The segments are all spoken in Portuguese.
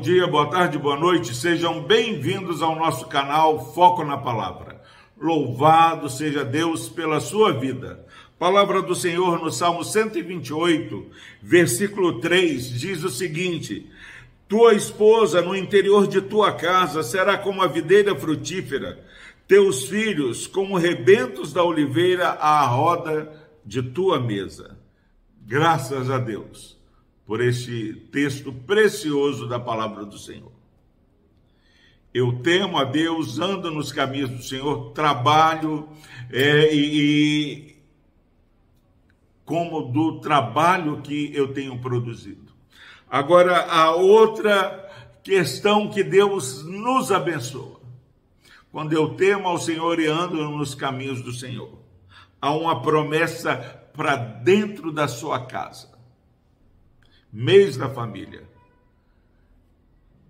dia, boa tarde, boa noite. Sejam bem-vindos ao nosso canal Foco na Palavra. Louvado seja Deus pela sua vida. Palavra do Senhor no Salmo 128, versículo 3, diz o seguinte: Tua esposa no interior de tua casa será como a videira frutífera, teus filhos como rebentos da oliveira à roda de tua mesa. Graças a Deus por este texto precioso da palavra do Senhor. Eu temo a Deus, ando nos caminhos do Senhor, trabalho é, e, e como do trabalho que eu tenho produzido. Agora, a outra questão que Deus nos abençoa. Quando eu temo ao Senhor e ando nos caminhos do Senhor, há uma promessa para dentro da sua casa mês da família.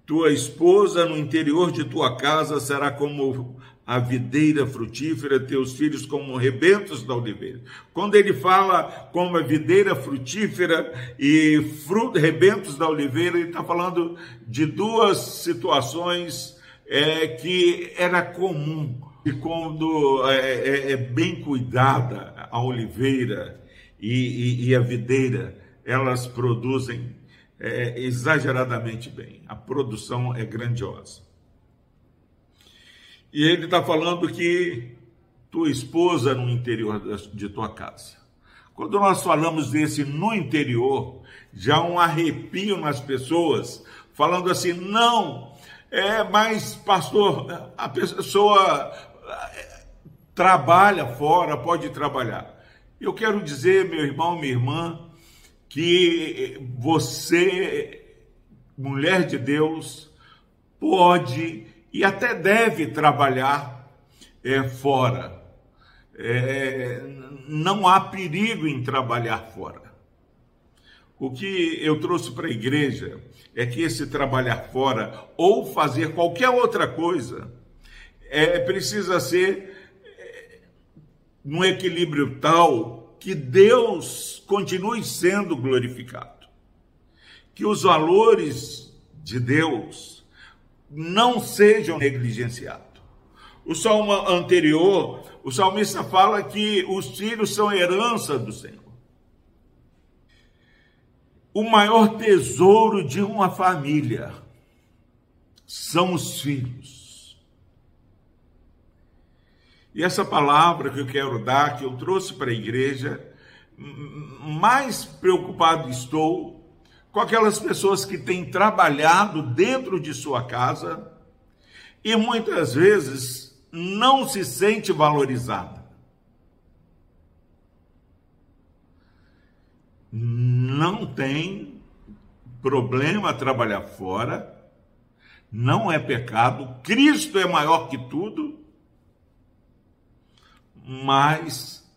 Tua esposa no interior de tua casa será como a videira frutífera, teus filhos como rebentos da oliveira. Quando ele fala como a videira frutífera e fruto, rebentos da oliveira, ele está falando de duas situações é, que era comum. E quando é, é, é bem cuidada a oliveira e, e, e a videira, elas produzem é, exageradamente bem. A produção é grandiosa. E ele está falando que tua esposa no interior de tua casa. Quando nós falamos desse no interior, já um arrepio nas pessoas, falando assim: não, é, mas pastor, a pessoa é, trabalha fora, pode trabalhar. Eu quero dizer, meu irmão, minha irmã, que você, mulher de Deus, pode e até deve trabalhar é, fora. É, não há perigo em trabalhar fora. O que eu trouxe para a igreja é que esse trabalhar fora ou fazer qualquer outra coisa é, precisa ser é, num equilíbrio tal que Deus continue sendo glorificado, que os valores de Deus não sejam negligenciados. O salmo anterior, o salmista fala que os filhos são herança do Senhor. O maior tesouro de uma família são os filhos. E essa palavra que eu quero dar, que eu trouxe para a igreja, mais preocupado estou com aquelas pessoas que têm trabalhado dentro de sua casa e muitas vezes não se sente valorizada. Não tem problema trabalhar fora, não é pecado, Cristo é maior que tudo mas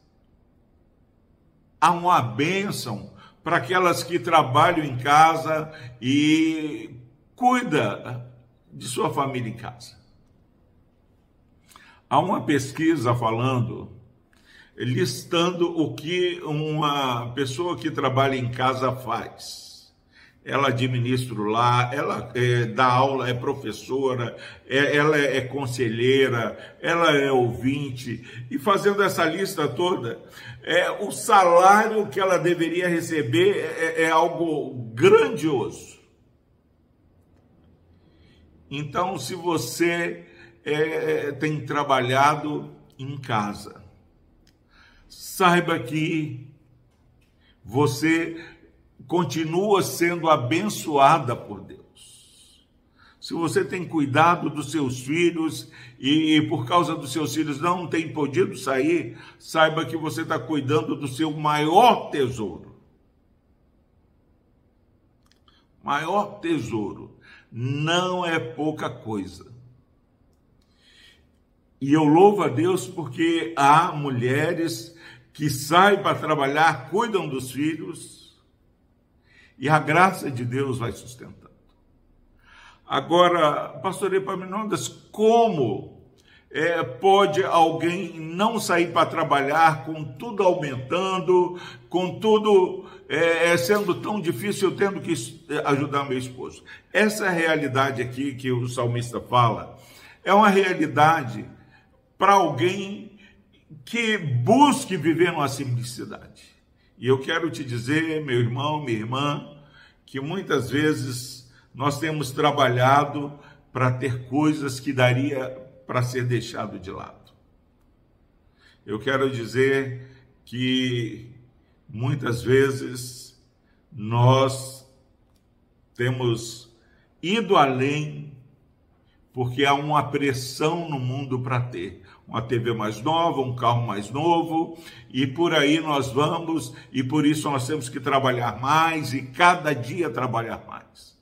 há uma bênção para aquelas que trabalham em casa e cuida de sua família em casa. Há uma pesquisa falando, listando o que uma pessoa que trabalha em casa faz ela administra lá, ela é, dá aula, é professora, é, ela é, é, conselheira, ela é ouvinte, e fazendo essa lista toda, é, o salário que ela deveria receber é, é algo grandioso. Então, se você é, tem trabalhado em casa, saiba que você continua sendo abençoada por Deus. Se você tem cuidado dos seus filhos e por causa dos seus filhos não tem podido sair, saiba que você está cuidando do seu maior tesouro. Maior tesouro. Não é pouca coisa. E eu louvo a Deus porque há mulheres que saem para trabalhar, cuidam dos filhos, e a graça de Deus vai sustentando. Agora, pastor Epaminondas, como é, pode alguém não sair para trabalhar com tudo aumentando, com tudo é, é, sendo tão difícil, eu tendo que ajudar meu esposo. Essa realidade aqui que o salmista fala é uma realidade para alguém que busque viver numa simplicidade. E eu quero te dizer, meu irmão, minha irmã, que muitas vezes nós temos trabalhado para ter coisas que daria para ser deixado de lado. Eu quero dizer que muitas vezes nós temos ido além porque há uma pressão no mundo para ter uma TV mais nova, um carro mais novo, e por aí nós vamos, e por isso nós temos que trabalhar mais e cada dia trabalhar mais.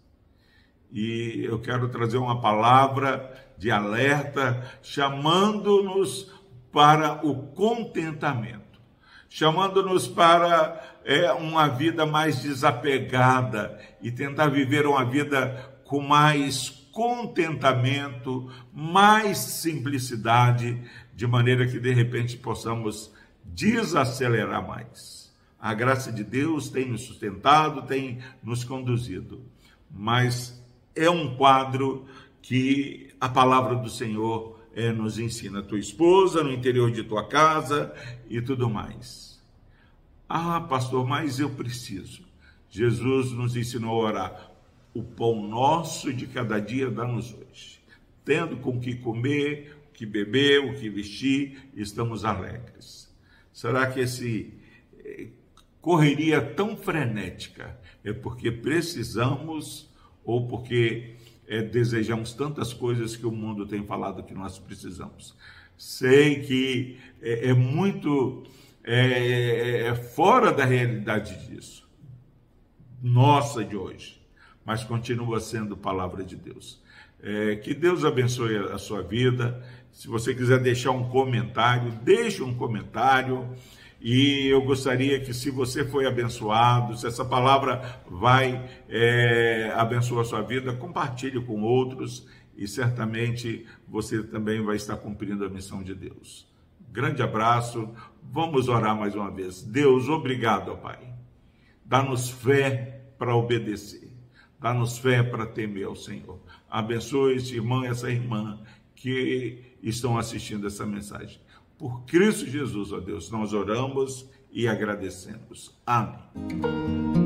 E eu quero trazer uma palavra de alerta, chamando-nos para o contentamento, chamando-nos para é, uma vida mais desapegada e tentar viver uma vida com mais contentamento, mais simplicidade, de maneira que de repente possamos desacelerar mais. A graça de Deus tem nos sustentado, tem nos conduzido, mas é um quadro que a palavra do Senhor é, nos ensina. Tua esposa, no interior de tua casa e tudo mais. Ah, pastor, mas eu preciso. Jesus nos ensinou a orar. O pão nosso de cada dia dá-nos hoje. Tendo com que comer, o que beber, o que vestir, estamos alegres. Será que esse eh, correria tão frenética é porque precisamos ou porque é, desejamos tantas coisas que o mundo tem falado que nós precisamos. Sei que é, é muito é, é, fora da realidade disso, nossa de hoje, mas continua sendo palavra de Deus. É, que Deus abençoe a sua vida. Se você quiser deixar um comentário, deixe um comentário. E eu gostaria que, se você foi abençoado, se essa palavra vai é, abençoar a sua vida, compartilhe com outros e certamente você também vai estar cumprindo a missão de Deus. Grande abraço, vamos orar mais uma vez. Deus, obrigado, Pai. Dá-nos fé para obedecer, dá-nos fé para temer ao Senhor. Abençoe esse irmão e essa irmã que estão assistindo essa mensagem. Por Cristo Jesus, ó Deus, nós oramos e agradecemos. Amém.